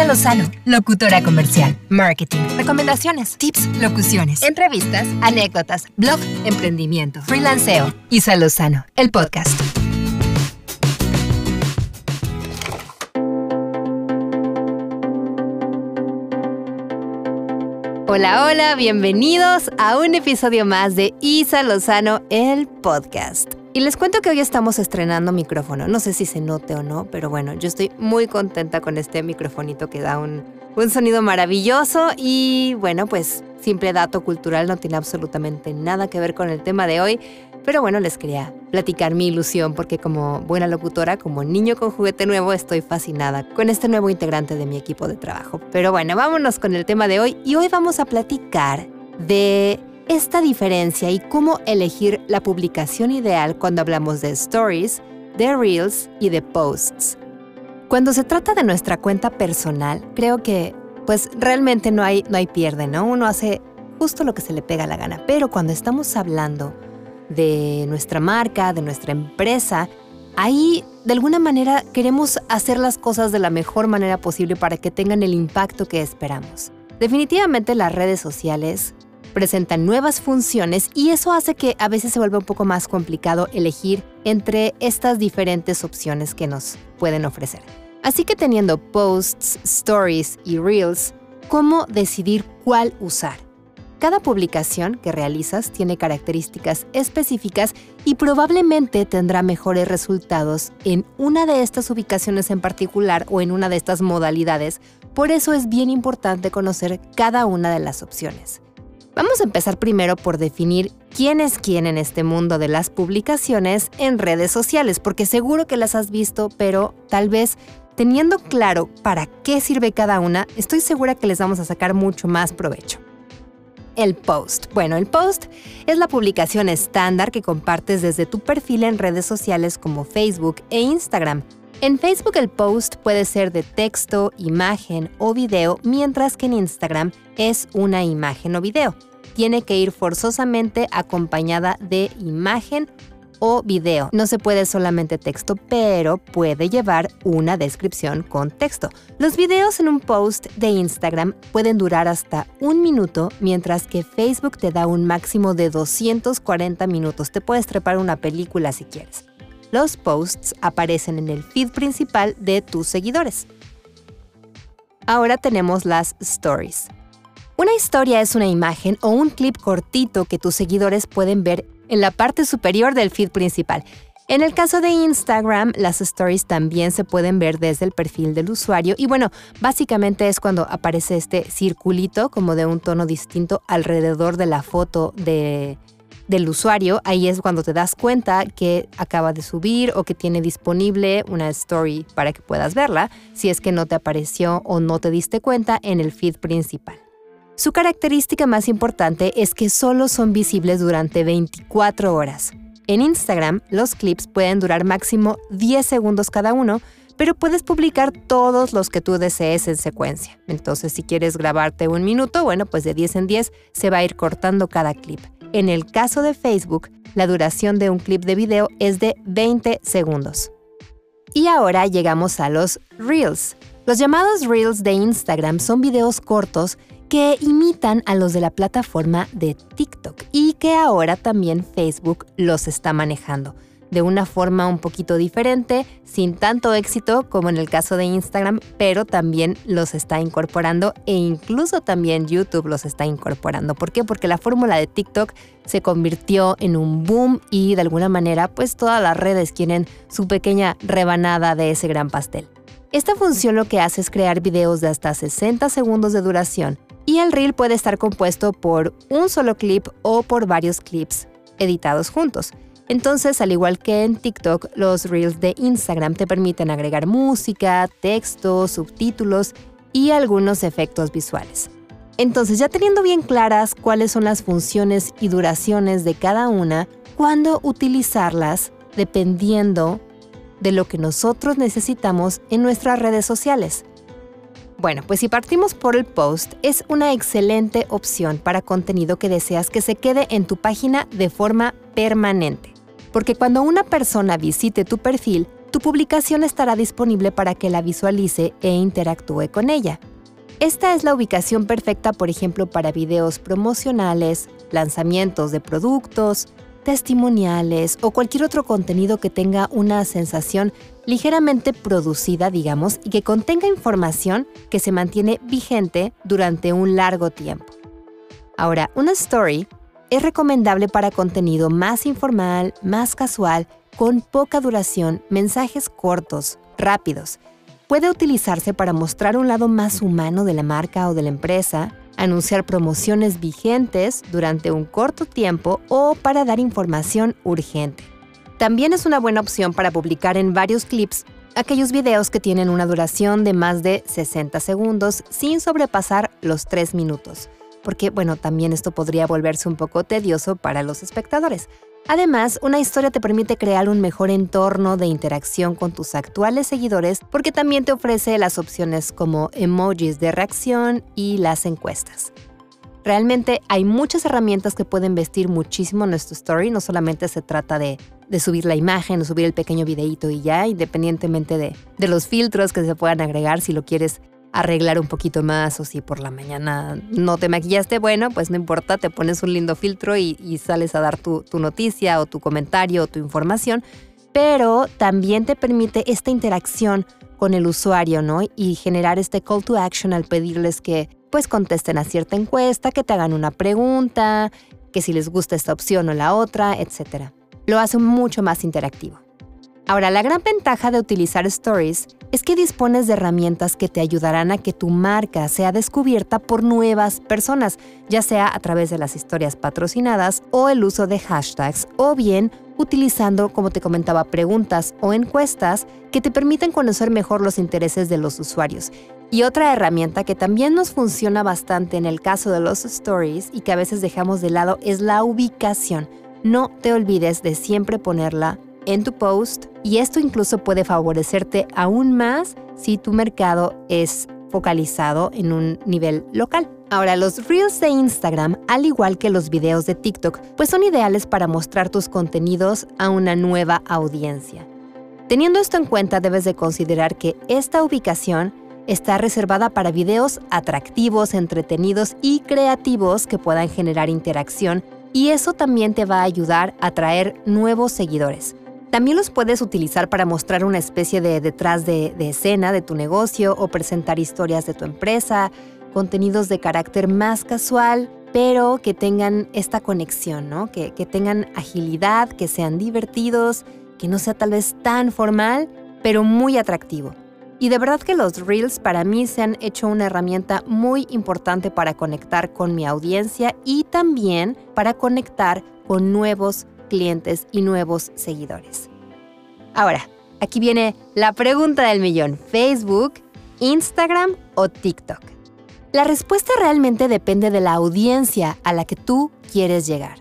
Isa Lozano, locutora comercial, marketing, recomendaciones, tips, locuciones, entrevistas, anécdotas, blog, emprendimiento, freelanceo. Isa Lozano, el podcast. Hola, hola, bienvenidos a un episodio más de Isa Lozano, el podcast. Y les cuento que hoy estamos estrenando micrófono. No sé si se note o no, pero bueno, yo estoy muy contenta con este microfonito que da un, un sonido maravilloso y bueno, pues simple dato cultural no tiene absolutamente nada que ver con el tema de hoy. Pero bueno, les quería platicar mi ilusión porque como buena locutora, como niño con juguete nuevo, estoy fascinada con este nuevo integrante de mi equipo de trabajo. Pero bueno, vámonos con el tema de hoy y hoy vamos a platicar de esta diferencia y cómo elegir la publicación ideal cuando hablamos de stories, de reels y de posts. Cuando se trata de nuestra cuenta personal, creo que pues realmente no hay, no hay pierde, ¿no? Uno hace justo lo que se le pega la gana, pero cuando estamos hablando de nuestra marca, de nuestra empresa, ahí de alguna manera queremos hacer las cosas de la mejor manera posible para que tengan el impacto que esperamos. Definitivamente las redes sociales presentan nuevas funciones y eso hace que a veces se vuelva un poco más complicado elegir entre estas diferentes opciones que nos pueden ofrecer. Así que teniendo posts, stories y reels, ¿cómo decidir cuál usar? Cada publicación que realizas tiene características específicas y probablemente tendrá mejores resultados en una de estas ubicaciones en particular o en una de estas modalidades. Por eso es bien importante conocer cada una de las opciones. Vamos a empezar primero por definir quién es quién en este mundo de las publicaciones en redes sociales, porque seguro que las has visto, pero tal vez teniendo claro para qué sirve cada una, estoy segura que les vamos a sacar mucho más provecho. El post. Bueno, el post es la publicación estándar que compartes desde tu perfil en redes sociales como Facebook e Instagram. En Facebook el post puede ser de texto, imagen o video, mientras que en Instagram es una imagen o video. Tiene que ir forzosamente acompañada de imagen o video. No se puede solamente texto, pero puede llevar una descripción con texto. Los videos en un post de Instagram pueden durar hasta un minuto, mientras que Facebook te da un máximo de 240 minutos. Te puedes trepar una película si quieres los posts aparecen en el feed principal de tus seguidores. Ahora tenemos las stories. Una historia es una imagen o un clip cortito que tus seguidores pueden ver en la parte superior del feed principal. En el caso de Instagram, las stories también se pueden ver desde el perfil del usuario y bueno, básicamente es cuando aparece este circulito como de un tono distinto alrededor de la foto de, del usuario, ahí es cuando te das cuenta que acaba de subir o que tiene disponible una story para que puedas verla, si es que no te apareció o no te diste cuenta en el feed principal. Su característica más importante es que solo son visibles durante 24 horas. En Instagram, los clips pueden durar máximo 10 segundos cada uno, pero puedes publicar todos los que tú desees en secuencia. Entonces, si quieres grabarte un minuto, bueno, pues de 10 en 10 se va a ir cortando cada clip. En el caso de Facebook, la duración de un clip de video es de 20 segundos. Y ahora llegamos a los Reels. Los llamados Reels de Instagram son videos cortos que imitan a los de la plataforma de TikTok y que ahora también Facebook los está manejando de una forma un poquito diferente, sin tanto éxito como en el caso de Instagram, pero también los está incorporando e incluso también YouTube los está incorporando. ¿Por qué? Porque la fórmula de TikTok se convirtió en un boom y de alguna manera pues todas las redes quieren su pequeña rebanada de ese gran pastel. Esta función lo que hace es crear videos de hasta 60 segundos de duración y el reel puede estar compuesto por un solo clip o por varios clips editados juntos. Entonces, al igual que en TikTok, los Reels de Instagram te permiten agregar música, texto, subtítulos y algunos efectos visuales. Entonces, ya teniendo bien claras cuáles son las funciones y duraciones de cada una, cuándo utilizarlas dependiendo de lo que nosotros necesitamos en nuestras redes sociales. Bueno, pues si partimos por el post, es una excelente opción para contenido que deseas que se quede en tu página de forma permanente porque cuando una persona visite tu perfil, tu publicación estará disponible para que la visualice e interactúe con ella. Esta es la ubicación perfecta, por ejemplo, para videos promocionales, lanzamientos de productos, testimoniales o cualquier otro contenido que tenga una sensación ligeramente producida, digamos, y que contenga información que se mantiene vigente durante un largo tiempo. Ahora, una story es recomendable para contenido más informal, más casual, con poca duración, mensajes cortos, rápidos. Puede utilizarse para mostrar un lado más humano de la marca o de la empresa, anunciar promociones vigentes durante un corto tiempo o para dar información urgente. También es una buena opción para publicar en varios clips aquellos videos que tienen una duración de más de 60 segundos sin sobrepasar los 3 minutos porque bueno, también esto podría volverse un poco tedioso para los espectadores. Además, una historia te permite crear un mejor entorno de interacción con tus actuales seguidores porque también te ofrece las opciones como emojis de reacción y las encuestas. Realmente hay muchas herramientas que pueden vestir muchísimo nuestro story, no solamente se trata de, subir la imagen o subir el pequeño videíto y ya, independientemente de, de los filtros que se puedan agregar si lo quieres arreglar un poquito más o si por la mañana no te maquillaste, bueno, pues no importa, te pones un lindo filtro y, sales a dar tu, tu, noticia o tu comentario o tu información, pero también te permite esta interacción con el usuario, ¿no? Y generar este call to action al pedirles que pues contesten a cierta encuesta, que te hagan una pregunta, que si les gusta esta opción o la otra, etc. Lo hace mucho más interactivo. Ahora, la gran ventaja de utilizar Stories es que dispones de herramientas que te ayudarán a que tu marca sea descubierta por nuevas personas, ya sea a través de las historias patrocinadas o el uso de hashtags, o bien utilizando, como te comentaba, preguntas o encuestas que te permiten conocer mejor los intereses de los usuarios. Y otra herramienta que también nos funciona bastante en el caso de los stories y que a veces dejamos de lado es la ubicación. No te olvides de siempre ponerla en tu post y esto incluso puede favorecerte aún más si tu mercado es focalizado en un nivel local. Ahora, los Reels de Instagram, al igual que los videos de TikTok, pues son ideales para mostrar tus contenidos a una nueva audiencia. Teniendo esto en cuenta, debes de considerar que esta ubicación está reservada para videos atractivos, entretenidos y creativos que puedan generar interacción y eso también te va a ayudar a atraer nuevos seguidores. También los puedes utilizar para mostrar una especie de detrás de, escena de tu negocio o presentar historias de tu empresa, contenidos de carácter más casual, pero que tengan esta conexión, ¿no? Que, que tengan agilidad, que sean divertidos, que no sea tal vez tan formal, pero muy atractivo. Y de verdad que los reels para mí se han hecho una herramienta muy importante para conectar con mi audiencia y también para conectar con nuevos clientes y nuevos seguidores. Ahora, aquí viene la pregunta del millón. ¿Facebook, Instagram o TikTok? La respuesta realmente depende de la audiencia a la que tú quieres llegar.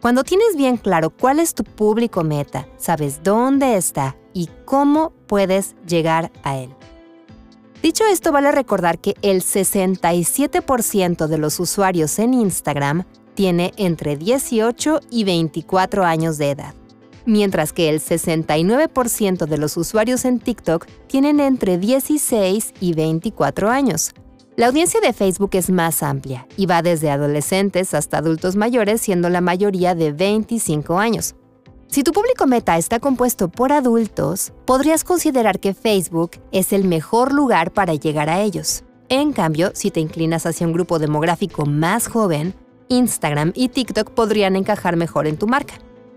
Cuando tienes bien claro cuál es tu público meta, sabes dónde está y cómo puedes llegar a él. Dicho esto, vale recordar que el 67% de los usuarios en Instagram tiene entre 18 y 24 años de edad, mientras que el 69% de los usuarios en TikTok tienen entre 16 y 24 años. La audiencia de Facebook es más amplia y va desde adolescentes hasta adultos mayores, siendo la mayoría de 25 años. Si tu público meta está compuesto por adultos, podrías considerar que Facebook es el mejor lugar para llegar a ellos. En cambio, si te inclinas hacia un grupo demográfico más joven, Instagram y TikTok podrían encajar mejor en tu marca.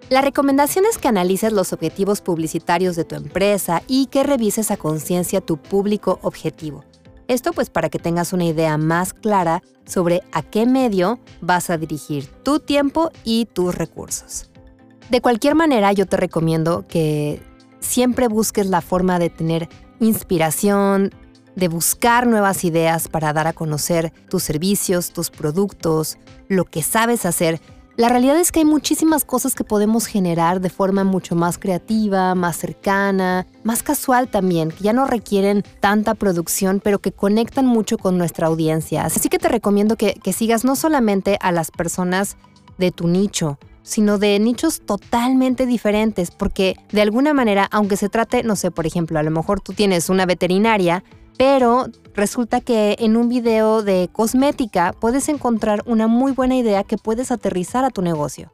La recomendación es que analices los objetivos publicitarios de tu empresa y que revises a conciencia tu público objetivo. Esto pues para que tengas una idea más clara sobre a qué medio vas a dirigir tu tiempo y tus recursos. De cualquier manera, yo te recomiendo que siempre busques la forma de tener inspiración, de buscar nuevas ideas para dar a conocer tus servicios, tus productos, lo que sabes hacer. La realidad es que hay muchísimas cosas que podemos generar de forma mucho más creativa, más cercana, más casual también, que ya no requieren tanta producción, pero que conectan mucho con nuestra audiencia. Así que te recomiendo que, sigas no solamente a las personas de tu nicho, sino de nichos totalmente diferentes, porque de alguna manera, aunque se trate, no sé, por ejemplo, a lo mejor tú tienes una veterinaria, pero resulta que en un video de cosmética puedes encontrar una muy buena idea que puedes aterrizar a tu negocio.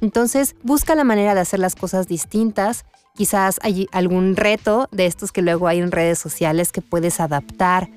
Entonces, busca la manera de hacer las cosas distintas. Quizás hay algún reto de estos que luego hay en redes sociales que puedes adaptar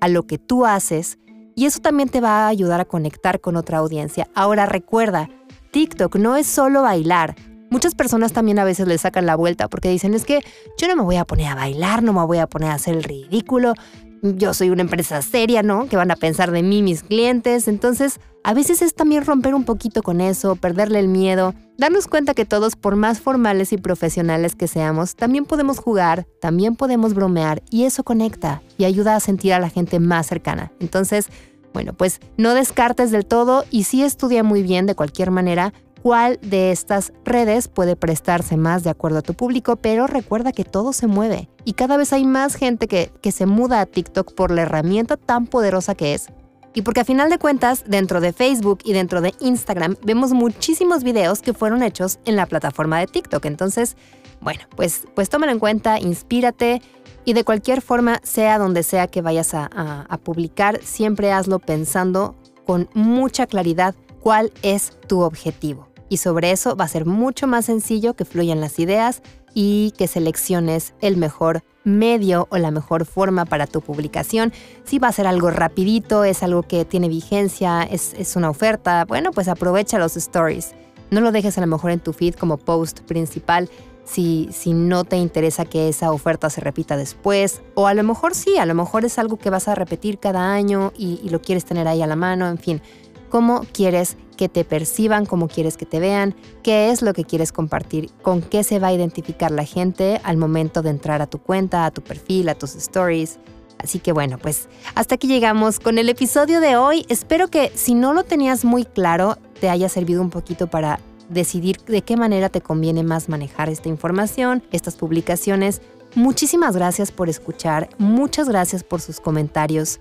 a lo que tú haces y eso también te va a ayudar a conectar con otra audiencia. Ahora recuerda, TikTok no es solo bailar. Muchas personas también a veces le sacan la vuelta porque dicen es que yo no me voy a poner a bailar, no me voy a poner a hacer el ridículo, yo soy una empresa seria, ¿no? Que van a pensar de mí mis clientes. Entonces, a veces es también romper un poquito con eso, perderle el miedo, darnos cuenta que todos, por más formales y profesionales que seamos, también podemos jugar, también podemos bromear y eso conecta y ayuda a sentir a la gente más cercana. Entonces, bueno, pues no descartes del todo y sí estudia muy bien de cualquier manera cuál de estas redes puede prestarse más de acuerdo a tu público, pero recuerda que todo se mueve y cada vez hay más gente que, que se muda a TikTok por la herramienta tan poderosa que es. Y porque a final de cuentas, dentro de Facebook y dentro de Instagram, vemos muchísimos videos que fueron hechos en la plataforma de TikTok. Entonces, bueno, pues, pues tómalo en cuenta, inspírate y de cualquier forma, sea donde sea que vayas a, a publicar, siempre hazlo pensando con mucha claridad cuál es tu objetivo y sobre eso va a ser mucho más sencillo que fluyan las ideas y que selecciones el mejor medio o la mejor forma para tu publicación. Si va a ser algo rapidito, es algo que tiene vigencia, es, es, una oferta, bueno, pues aprovecha los stories. No lo dejes a lo mejor en tu feed como post principal si, si no te interesa que esa oferta se repita después. O a lo mejor sí, a lo mejor es algo que vas a repetir cada año y, y lo quieres tener ahí a la mano, en fin cómo quieres que te perciban, cómo quieres que te vean, qué es lo que quieres compartir, con qué se va a identificar la gente al momento de entrar a tu cuenta, a tu perfil, a tus stories. Así que bueno, pues hasta aquí llegamos con el episodio de hoy. Espero que si no lo tenías muy claro, te haya servido un poquito para decidir de qué manera te conviene más manejar esta información, estas publicaciones. Muchísimas gracias por escuchar, muchas gracias por sus comentarios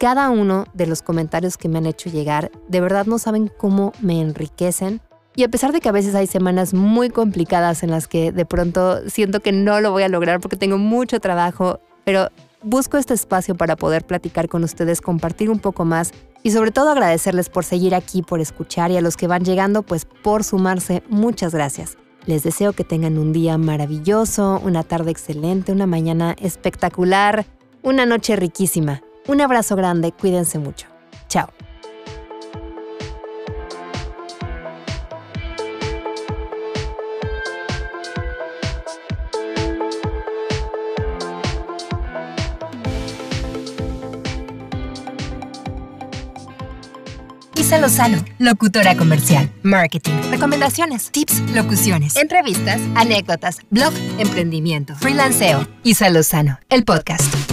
cada uno de los comentarios que me han hecho llegar, de verdad no saben cómo me enriquecen. Y a pesar de que a veces hay semanas muy complicadas en las que de pronto siento que no lo voy a lograr porque tengo mucho trabajo, pero busco este espacio para poder platicar con ustedes, compartir un poco más y sobre todo agradecerles por seguir aquí, por escuchar y a los que van llegando, pues por sumarse, muchas gracias. Les deseo que tengan un día maravilloso, una tarde excelente, una mañana espectacular, una noche riquísima. Un abrazo grande, cuídense mucho. Chao. Isa Lozano, locutora comercial, marketing, recomendaciones, tips, locuciones, entrevistas, anécdotas, blog, emprendimiento, freelanceo. Isa Lozano, el podcast.